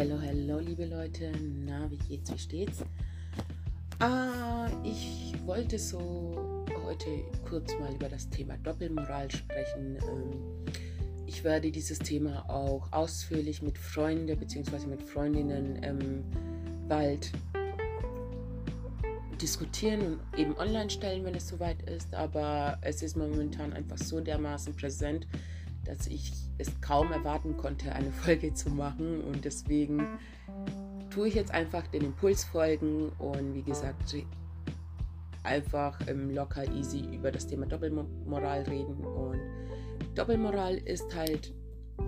hello, hello, liebe Leute. Na, wie geht's, wie steht's? Ah, ich wollte so heute kurz mal über das Thema Doppelmoral sprechen. Ähm, ich werde dieses Thema auch ausführlich mit Freunden bzw. mit Freundinnen ähm, bald diskutieren und eben online stellen, wenn es soweit ist. Aber es ist momentan einfach so dermaßen präsent, dass ich es kaum erwarten konnte, eine Folge zu machen. Und deswegen tue ich jetzt einfach den Impuls folgen und wie gesagt, einfach ähm, locker easy über das Thema Doppelmoral reden. Und Doppelmoral ist halt,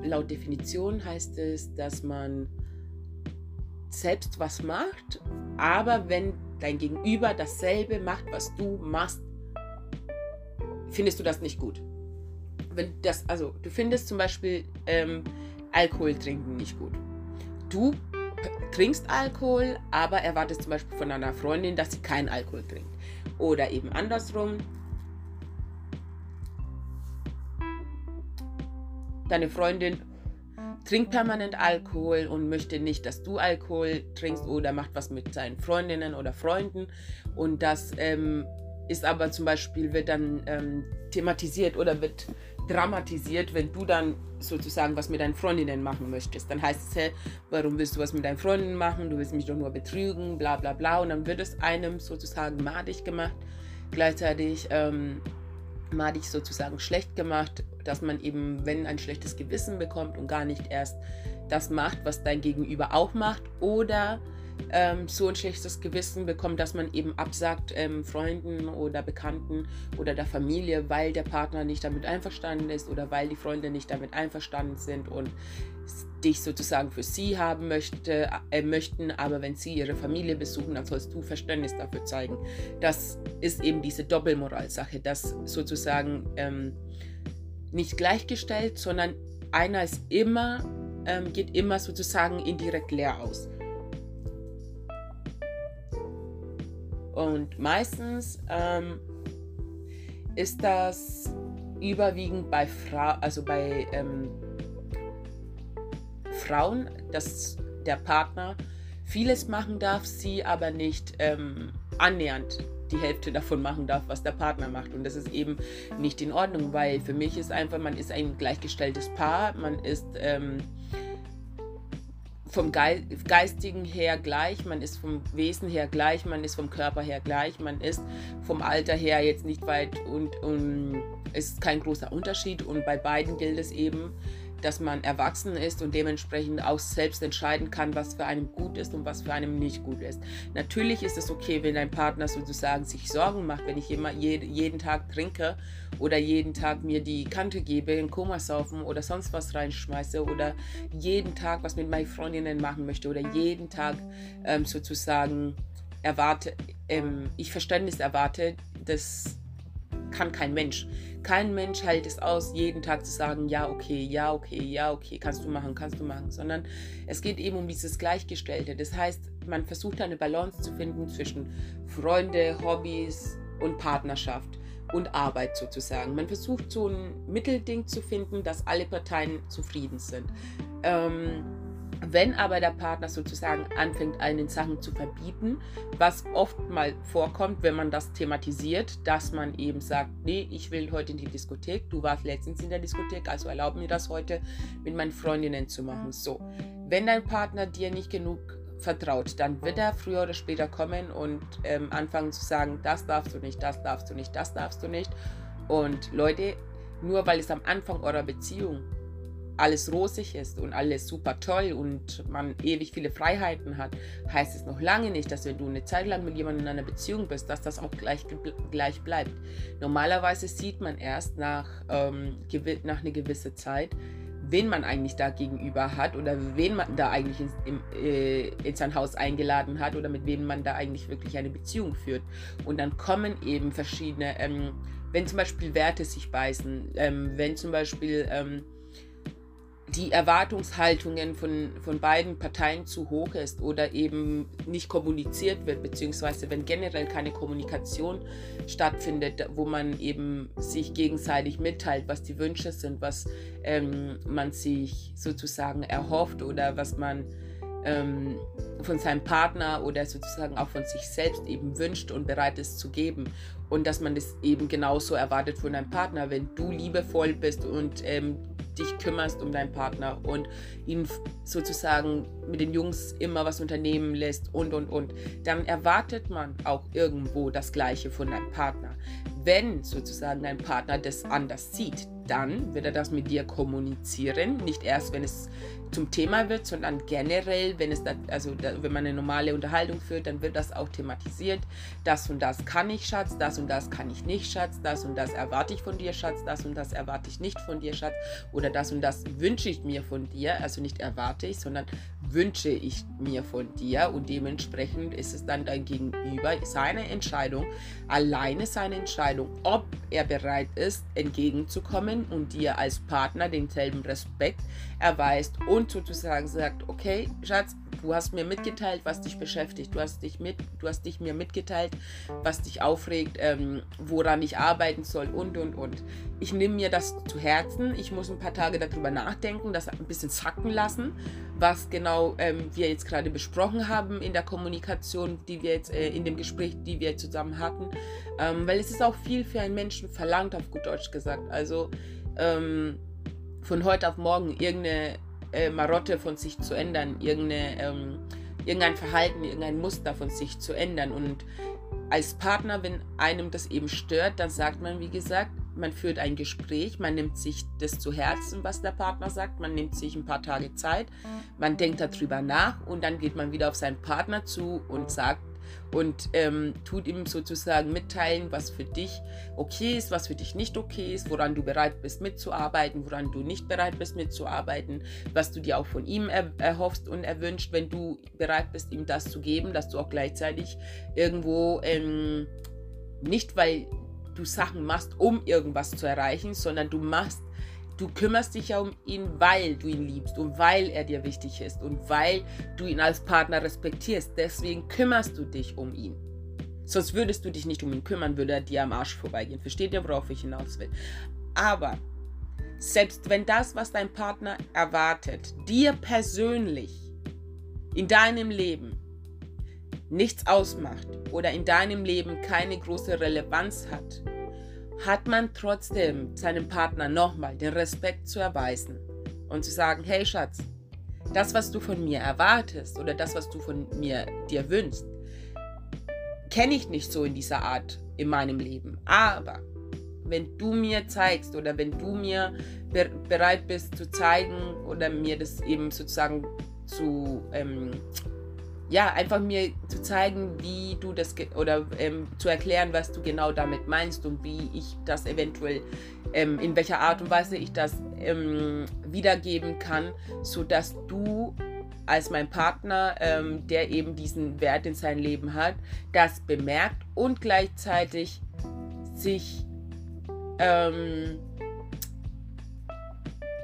laut Definition heißt es, dass man selbst was macht, aber wenn dein Gegenüber dasselbe macht, was du machst, findest du das nicht gut wenn das, also du findest zum Beispiel ähm, Alkohol trinken nicht gut. Du trinkst Alkohol, aber erwartest zum Beispiel von einer Freundin, dass sie keinen Alkohol trinkt. Oder eben andersrum. Deine Freundin trinkt permanent Alkohol und möchte nicht, dass du Alkohol trinkst oder macht was mit seinen Freundinnen oder Freunden. Und das ähm, ist aber zum Beispiel, wird dann ähm, thematisiert oder wird dramatisiert, wenn du dann sozusagen was mit deinen Freundinnen machen möchtest. Dann heißt es, hey, warum willst du was mit deinen Freundinnen machen? Du willst mich doch nur betrügen, bla bla bla. Und dann wird es einem sozusagen madig gemacht. Gleichzeitig ähm, madig sozusagen schlecht gemacht, dass man eben, wenn ein schlechtes Gewissen bekommt und gar nicht erst das macht, was dein Gegenüber auch macht. Oder ähm, so ein schlechtes Gewissen bekommt, dass man eben absagt ähm, Freunden oder Bekannten oder der Familie, weil der Partner nicht damit einverstanden ist oder weil die Freunde nicht damit einverstanden sind und dich sozusagen für sie haben möchte, äh, möchten, aber wenn sie ihre Familie besuchen, dann sollst du Verständnis dafür zeigen. Das ist eben diese Doppelmoralsache, das sozusagen ähm, nicht gleichgestellt, sondern einer ist immer, ähm, geht immer sozusagen indirekt leer aus. Und meistens ähm, ist das überwiegend bei Fra also bei ähm, Frauen, dass der Partner vieles machen darf, sie aber nicht ähm, annähernd die Hälfte davon machen darf, was der Partner macht. Und das ist eben nicht in Ordnung, weil für mich ist einfach, man ist ein gleichgestelltes Paar, man ist ähm, vom Geistigen her gleich, man ist vom Wesen her gleich, man ist vom Körper her gleich, man ist vom Alter her jetzt nicht weit und, und ist kein großer Unterschied. Und bei beiden gilt es eben, dass man erwachsen ist und dementsprechend auch selbst entscheiden kann, was für einen gut ist und was für einen nicht gut ist. Natürlich ist es okay, wenn dein Partner sozusagen sich Sorgen macht, wenn ich immer jeden Tag trinke oder jeden Tag mir die Kante gebe, in Koma saufen oder sonst was reinschmeiße oder jeden Tag was mit meinen Freundinnen machen möchte oder jeden Tag ähm, sozusagen erwarte, ähm, ich Verständnis erwarte, das kann kein Mensch. Kein Mensch hält es aus, jeden Tag zu sagen, ja, okay, ja, okay, ja, okay, kannst du machen, kannst du machen, sondern es geht eben um dieses Gleichgestellte. Das heißt, man versucht eine Balance zu finden zwischen Freunde, Hobbys und Partnerschaft und Arbeit sozusagen. Man versucht so ein Mittelding zu finden, dass alle Parteien zufrieden sind. Ähm, wenn aber der Partner sozusagen anfängt, einen Sachen zu verbieten, was oft mal vorkommt, wenn man das thematisiert, dass man eben sagt, nee, ich will heute in die Diskothek, du warst letztens in der Diskothek, also erlaub mir das heute mit meinen Freundinnen zu machen. So, wenn dein Partner dir nicht genug vertraut, dann wird er früher oder später kommen und ähm, anfangen zu sagen, das darfst du nicht, das darfst du nicht, das darfst du nicht. Und Leute, nur weil es am Anfang eurer Beziehung alles rosig ist und alles super toll und man ewig viele Freiheiten hat, heißt es noch lange nicht, dass wenn du eine Zeit lang mit jemandem in einer Beziehung bist, dass das auch gleich, gleich bleibt. Normalerweise sieht man erst nach, ähm, nach einer gewissen Zeit, wen man eigentlich da gegenüber hat oder wen man da eigentlich in, in, äh, in, sein Haus eingeladen hat oder mit wem man da eigentlich wirklich eine Beziehung führt. Und dann kommen eben verschiedene, ähm, wenn zum Beispiel Werte sich beißen, ähm, wenn zum Beispiel ähm, die Erwartungshaltungen von, von beiden Parteien zu hoch ist oder eben nicht kommuniziert wird, beziehungsweise wenn generell keine Kommunikation stattfindet, wo man eben sich gegenseitig mitteilt, was die Wünsche sind, was ähm, man sich sozusagen erhofft oder was man ähm, von seinem Partner oder sozusagen auch von sich selbst eben wünscht und bereit ist zu geben. Und dass man das eben genauso erwartet von deinem Partner, wenn du liebevoll bist und ähm, dich kümmerst um deinen Partner und ihn sozusagen mit den Jungs immer was unternehmen lässt und und und, dann erwartet man auch irgendwo das Gleiche von deinem Partner. Wenn sozusagen dein Partner das anders sieht, dann wird er das mit dir kommunizieren. Nicht erst, wenn es zum Thema wird, sondern generell, wenn es da, also da, wenn man eine normale Unterhaltung führt, dann wird das auch thematisiert. Das und das kann ich, Schatz, das und das kann ich nicht, Schatz, das und das erwarte ich von dir, Schatz, das und das erwarte ich nicht von dir, Schatz, oder das und das wünsche ich mir von dir, also nicht erwarte ich, sondern wünsche ich mir von dir und dementsprechend ist es dann dein Gegenüber seine Entscheidung, alleine seine Entscheidung, ob er bereit ist, entgegenzukommen und dir als Partner denselben Respekt erweist und sozusagen sagt, okay, Schatz, du hast mir mitgeteilt, was dich beschäftigt, du hast dich mit, du hast dich mir mitgeteilt, was dich aufregt, ähm, woran ich arbeiten soll und und und. Ich nehme mir das zu Herzen, ich muss ein paar Tage darüber nachdenken, das ein bisschen sacken lassen, was genau ähm, wir jetzt gerade besprochen haben in der Kommunikation, die wir jetzt äh, in dem Gespräch, die wir zusammen hatten, ähm, weil es ist auch viel für einen Menschen verlangt, auf gut Deutsch gesagt. Also ähm, von heute auf morgen irgendeine äh, Marotte von sich zu ändern, ähm, irgendein Verhalten, irgendein Muster von sich zu ändern. Und als Partner, wenn einem das eben stört, dann sagt man, wie gesagt, man führt ein Gespräch, man nimmt sich das zu Herzen, was der Partner sagt, man nimmt sich ein paar Tage Zeit, man denkt darüber nach und dann geht man wieder auf seinen Partner zu und sagt, und ähm, tut ihm sozusagen mitteilen, was für dich okay ist, was für dich nicht okay ist, woran du bereit bist mitzuarbeiten, woran du nicht bereit bist mitzuarbeiten, was du dir auch von ihm er erhoffst und erwünscht, wenn du bereit bist, ihm das zu geben, dass du auch gleichzeitig irgendwo ähm, nicht, weil du Sachen machst, um irgendwas zu erreichen, sondern du machst Du kümmerst dich ja um ihn, weil du ihn liebst und weil er dir wichtig ist und weil du ihn als Partner respektierst. Deswegen kümmerst du dich um ihn. Sonst würdest du dich nicht um ihn kümmern, würde er dir am Arsch vorbeigehen. Versteht ihr, worauf ich hinaus will? Aber selbst wenn das, was dein Partner erwartet, dir persönlich in deinem Leben nichts ausmacht oder in deinem Leben keine große Relevanz hat, hat man trotzdem seinem Partner nochmal den Respekt zu erweisen und zu sagen, hey Schatz, das, was du von mir erwartest oder das, was du von mir dir wünschst, kenne ich nicht so in dieser Art in meinem Leben. Aber wenn du mir zeigst oder wenn du mir be bereit bist zu zeigen oder mir das eben sozusagen zu ähm, ja, einfach mir zu zeigen, wie du das oder ähm, zu erklären, was du genau damit meinst und wie ich das eventuell, ähm, in welcher Art und Weise ich das ähm, wiedergeben kann, sodass du als mein Partner, ähm, der eben diesen Wert in sein Leben hat, das bemerkt und gleichzeitig sich ähm,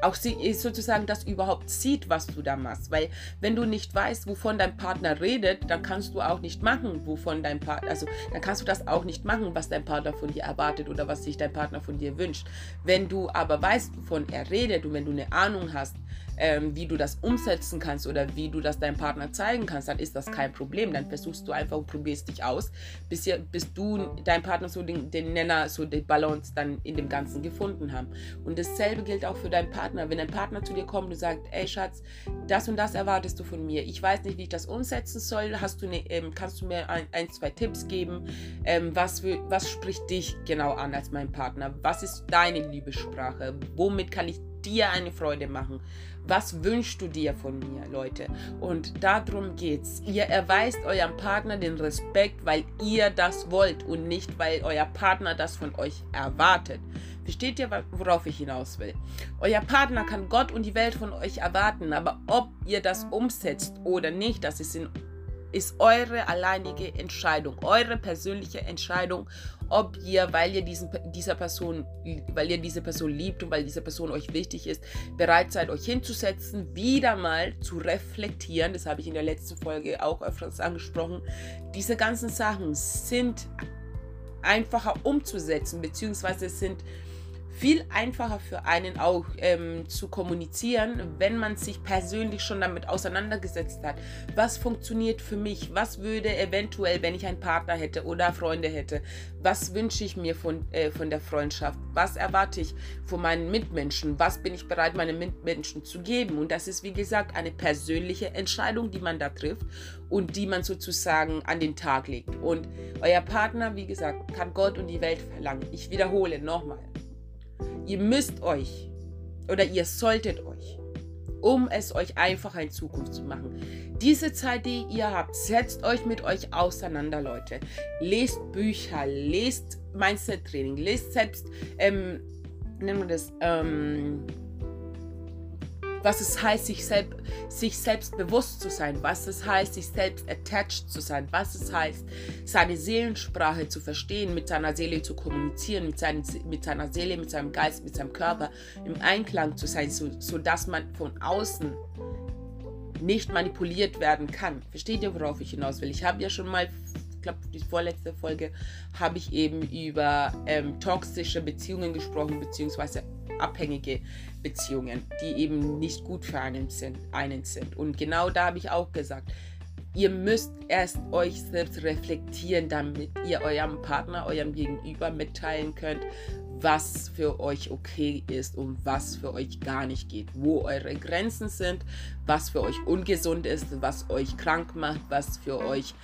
auch sie sozusagen das überhaupt sieht, was du da machst. Weil wenn du nicht weißt, wovon dein Partner redet, dann kannst du auch nicht machen, wovon dein Partner, also dann kannst du das auch nicht machen, was dein Partner von dir erwartet oder was sich dein Partner von dir wünscht. Wenn du aber weißt, wovon er redet und wenn du eine Ahnung hast, ähm, wie du das umsetzen kannst oder wie du das deinem Partner zeigen kannst, dann ist das kein Problem. Dann versuchst du einfach und probierst dich aus, bis, ihr, bis du dein Partner so den, den Nenner, so die Balance dann in dem Ganzen gefunden haben. Und dasselbe gilt auch für deinen Partner. Wenn dein Partner zu dir kommt und sagt, ey Schatz, das und das erwartest du von mir. Ich weiß nicht, wie ich das umsetzen soll. Hast du eine, ähm, kannst du mir ein, ein, zwei Tipps geben? Ähm, was, für, was spricht dich genau an als mein Partner? Was ist deine Liebessprache? Womit kann ich dir eine Freude machen? Was wünschst du dir von mir, Leute? Und darum geht's. Ihr erweist eurem Partner den Respekt, weil ihr das wollt und nicht, weil euer Partner das von euch erwartet. Versteht ihr, worauf ich hinaus will? Euer Partner kann Gott und die Welt von euch erwarten, aber ob ihr das umsetzt oder nicht, das ist in ist eure alleinige Entscheidung, eure persönliche Entscheidung, ob ihr, weil ihr diesen, dieser Person, weil ihr diese Person liebt und weil diese Person euch wichtig ist, bereit seid, euch hinzusetzen, wieder mal zu reflektieren. Das habe ich in der letzten Folge auch öfters angesprochen. Diese ganzen Sachen sind einfacher umzusetzen, beziehungsweise sind viel einfacher für einen auch ähm, zu kommunizieren, wenn man sich persönlich schon damit auseinandergesetzt hat. Was funktioniert für mich? Was würde eventuell, wenn ich einen Partner hätte oder Freunde hätte, was wünsche ich mir von, äh, von der Freundschaft? Was erwarte ich von meinen Mitmenschen? Was bin ich bereit, meinen Mitmenschen zu geben? Und das ist, wie gesagt, eine persönliche Entscheidung, die man da trifft und die man sozusagen an den Tag legt. Und euer Partner, wie gesagt, kann Gott und die Welt verlangen. Ich wiederhole nochmal. Ihr müsst euch oder ihr solltet euch, um es euch einfacher in Zukunft zu machen, diese Zeit, die ihr habt, setzt euch mit euch auseinander, Leute. Lest Bücher, lest Mindset-Training, lest selbst, ähm, nennen wir das, ähm, was es heißt, sich, selb sich selbst bewusst zu sein, was es heißt, sich selbst attached zu sein, was es heißt, seine Seelensprache zu verstehen, mit seiner Seele zu kommunizieren, mit, seinen, mit seiner Seele, mit seinem Geist, mit seinem Körper im Einklang zu sein, so, sodass man von außen nicht manipuliert werden kann. Versteht ihr, worauf ich hinaus will? Ich habe ja schon mal ich glaube, die vorletzte Folge habe ich eben über ähm, toxische Beziehungen gesprochen, beziehungsweise abhängige Beziehungen, die eben nicht gut für einen sind. Einen sind. Und genau da habe ich auch gesagt, ihr müsst erst euch selbst reflektieren, damit ihr eurem Partner, eurem Gegenüber mitteilen könnt, was für euch okay ist und was für euch gar nicht geht, wo eure Grenzen sind, was für euch ungesund ist, was euch krank macht, was für euch,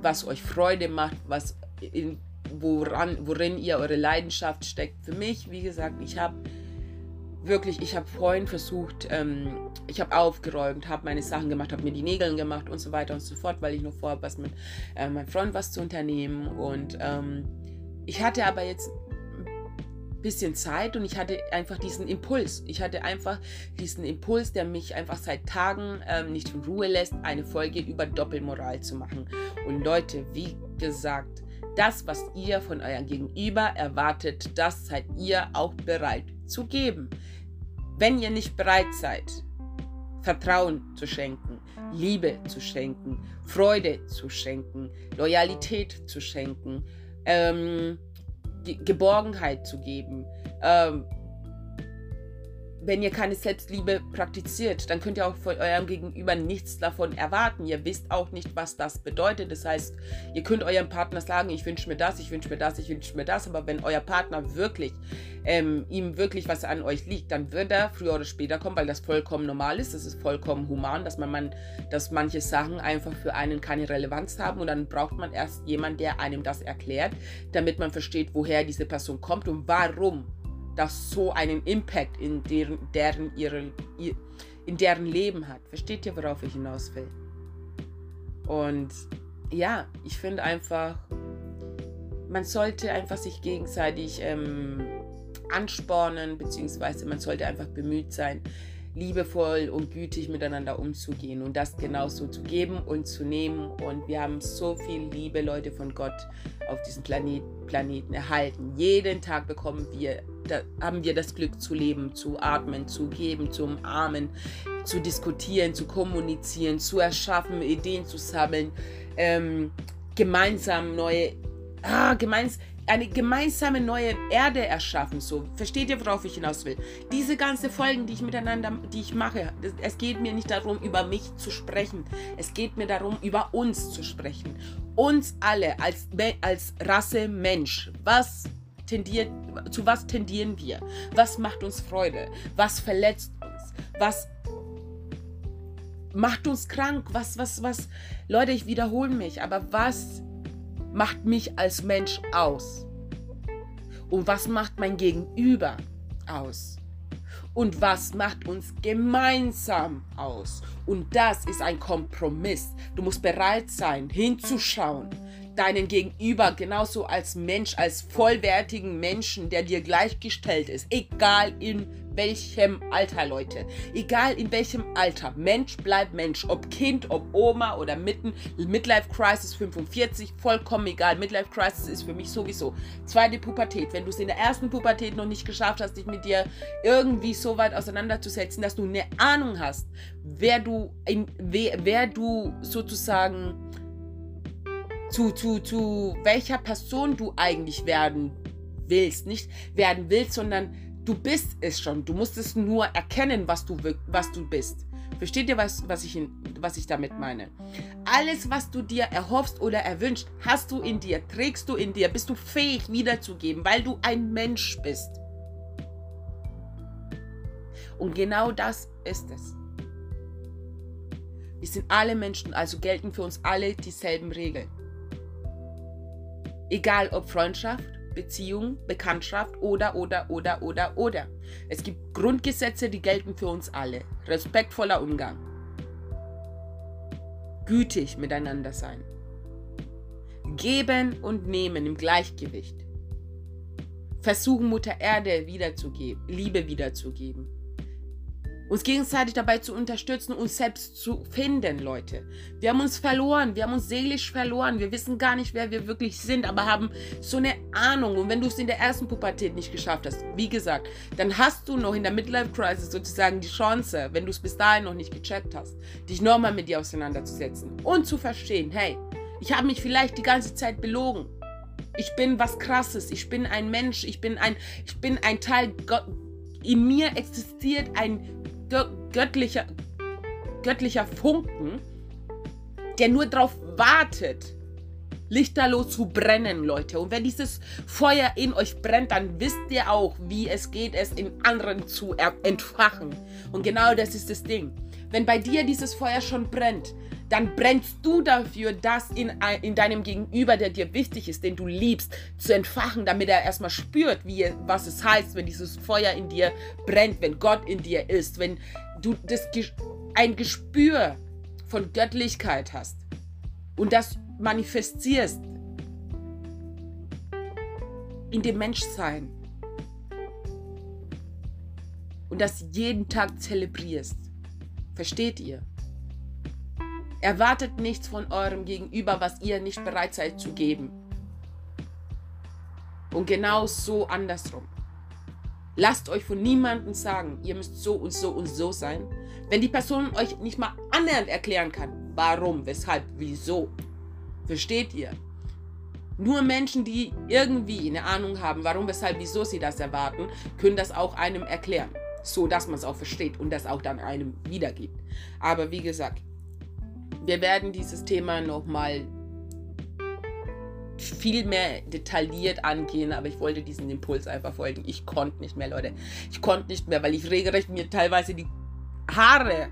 was euch Freude macht, was in, woran, worin ihr eure Leidenschaft steckt. Für mich, wie gesagt, ich habe wirklich, ich habe vorhin versucht, ähm, ich habe aufgeräumt, habe meine Sachen gemacht, habe mir die Nägel gemacht und so weiter und so fort, weil ich noch vorhabe, was mit äh, meinem Freund was zu unternehmen. Und ähm, ich hatte aber jetzt ein bisschen Zeit und ich hatte einfach diesen Impuls. Ich hatte einfach diesen Impuls, der mich einfach seit Tagen ähm, nicht in Ruhe lässt, eine Folge über Doppelmoral zu machen. Und Leute, wie gesagt, das, was ihr von eurem Gegenüber erwartet, das seid ihr auch bereit zu geben. Wenn ihr nicht bereit seid, Vertrauen zu schenken, Liebe zu schenken, Freude zu schenken, Loyalität zu schenken, ähm, Geborgenheit zu geben, ähm, wenn ihr keine Selbstliebe praktiziert, dann könnt ihr auch von eurem Gegenüber nichts davon erwarten. Ihr wisst auch nicht, was das bedeutet. Das heißt, ihr könnt eurem Partner sagen, ich wünsche mir das, ich wünsche mir das, ich wünsche mir das. Aber wenn euer Partner wirklich, ähm, ihm wirklich was an euch liegt, dann wird er früher oder später kommen, weil das vollkommen normal ist. Das ist vollkommen human, dass man, man dass manche Sachen einfach für einen keine Relevanz haben. Und dann braucht man erst jemanden, der einem das erklärt, damit man versteht, woher diese Person kommt und warum das so einen Impact in deren, deren, ihre, in deren Leben hat. Versteht ihr, worauf ich hinaus will? Und ja, ich finde einfach, man sollte einfach sich gegenseitig ähm, anspornen, beziehungsweise man sollte einfach bemüht sein, liebevoll und gütig miteinander umzugehen und das genauso zu geben und zu nehmen. Und wir haben so viel Liebe, Leute von Gott, auf diesem Planet, Planeten erhalten. Jeden Tag bekommen wir, da haben wir das Glück zu leben, zu atmen, zu geben, zu umarmen, zu diskutieren, zu kommunizieren, zu erschaffen, Ideen zu sammeln, ähm, gemeinsam neue, ah, gemeinsam eine gemeinsame neue Erde erschaffen. So, versteht ihr, worauf ich hinaus will? Diese ganzen Folgen, die ich miteinander, die ich mache, es geht mir nicht darum, über mich zu sprechen. Es geht mir darum, über uns zu sprechen. Uns alle als, als Rasse Mensch. Was tendiert, zu was tendieren wir? Was macht uns Freude? Was verletzt uns? Was macht uns krank? Was, was, was? Leute, ich wiederhole mich, aber was macht mich als Mensch aus? Und was macht mein Gegenüber aus? Und was macht uns gemeinsam aus? Und das ist ein Kompromiss. Du musst bereit sein, hinzuschauen, deinen Gegenüber genauso als Mensch, als vollwertigen Menschen, der dir gleichgestellt ist, egal in welchem Alter, Leute. Egal in welchem Alter. Mensch bleibt Mensch. Ob Kind, ob Oma oder mitten. Midlife Crisis 45, vollkommen egal. Midlife Crisis ist für mich sowieso. Zweite Pubertät. Wenn du es in der ersten Pubertät noch nicht geschafft hast, dich mit dir irgendwie so weit auseinanderzusetzen, dass du eine Ahnung hast, wer du, in, wer, wer du sozusagen zu, zu, zu welcher Person du eigentlich werden willst. Nicht werden willst, sondern Du bist es schon. Du musst es nur erkennen, was du, was du bist. Versteht ihr, was, was, ich was ich damit meine? Alles, was du dir erhoffst oder erwünscht, hast du in dir, trägst du in dir, bist du fähig wiederzugeben, weil du ein Mensch bist. Und genau das ist es. Wir sind alle Menschen, also gelten für uns alle dieselben Regeln. Egal ob Freundschaft, Beziehung, Bekanntschaft oder, oder, oder, oder, oder. Es gibt Grundgesetze, die gelten für uns alle. Respektvoller Umgang. Gütig miteinander sein. Geben und nehmen im Gleichgewicht. Versuchen, Mutter Erde wiederzugeben, Liebe wiederzugeben uns gegenseitig dabei zu unterstützen, uns selbst zu finden, Leute. Wir haben uns verloren, wir haben uns seelisch verloren, wir wissen gar nicht, wer wir wirklich sind, aber haben so eine Ahnung. Und wenn du es in der ersten Pubertät nicht geschafft hast, wie gesagt, dann hast du noch in der Midlife Crisis sozusagen die Chance, wenn du es bis dahin noch nicht gecheckt hast, dich nochmal mit dir auseinanderzusetzen und zu verstehen, hey, ich habe mich vielleicht die ganze Zeit belogen. Ich bin was Krasses. Ich bin ein Mensch. Ich bin ein, ich bin ein Teil. Gott, in mir existiert ein göttlicher, göttlicher Funken, der nur darauf wartet, lichterloh zu brennen, Leute. Und wenn dieses Feuer in euch brennt, dann wisst ihr auch, wie es geht, es in anderen zu entfachen. Und genau das ist das Ding. Wenn bei dir dieses Feuer schon brennt, dann brennst du dafür, das in, in deinem Gegenüber, der dir wichtig ist, den du liebst, zu entfachen, damit er erstmal spürt, wie, was es heißt, wenn dieses Feuer in dir brennt, wenn Gott in dir ist, wenn du das, ein Gespür von Göttlichkeit hast und das manifestierst in dem Menschsein und das jeden Tag zelebrierst. Versteht ihr? Erwartet nichts von eurem Gegenüber, was ihr nicht bereit seid zu geben. Und genau so andersrum. Lasst euch von niemandem sagen, ihr müsst so und so und so sein, wenn die Person euch nicht mal annähernd erklären kann, warum, weshalb, wieso. Versteht ihr? Nur Menschen, die irgendwie eine Ahnung haben, warum, weshalb, wieso sie das erwarten, können das auch einem erklären. So dass man es auch versteht und das auch dann einem wiedergibt. Aber wie gesagt, wir werden dieses Thema nochmal viel mehr detailliert angehen, aber ich wollte diesen Impuls einfach folgen. Ich konnte nicht mehr, Leute. Ich konnte nicht mehr, weil ich regelrecht mir teilweise die Haare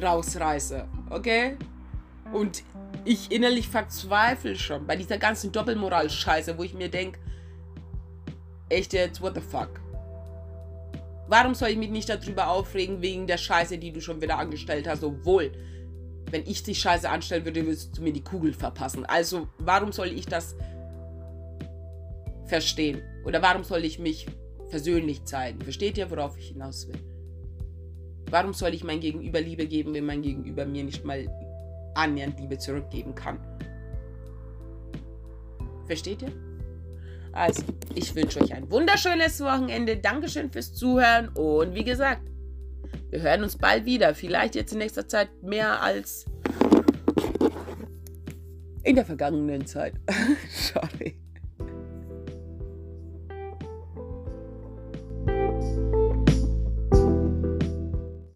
rausreiße, okay? Und ich innerlich verzweifle schon bei dieser ganzen Doppelmoral-Scheiße, wo ich mir denke, echt jetzt, what the fuck? Warum soll ich mich nicht darüber aufregen, wegen der Scheiße, die du schon wieder angestellt hast, obwohl wenn ich die Scheiße anstellen würde, würdest du mir die Kugel verpassen. Also, warum soll ich das verstehen? Oder warum soll ich mich versöhnlich zeigen? Versteht ihr, worauf ich hinaus will? Warum soll ich mein Gegenüber Liebe geben, wenn mein Gegenüber mir nicht mal annähernd Liebe zurückgeben kann? Versteht ihr? Also, ich wünsche euch ein wunderschönes Wochenende. Dankeschön fürs Zuhören und wie gesagt, wir hören uns bald wieder. Vielleicht jetzt in nächster Zeit mehr als in der vergangenen Zeit. Sorry.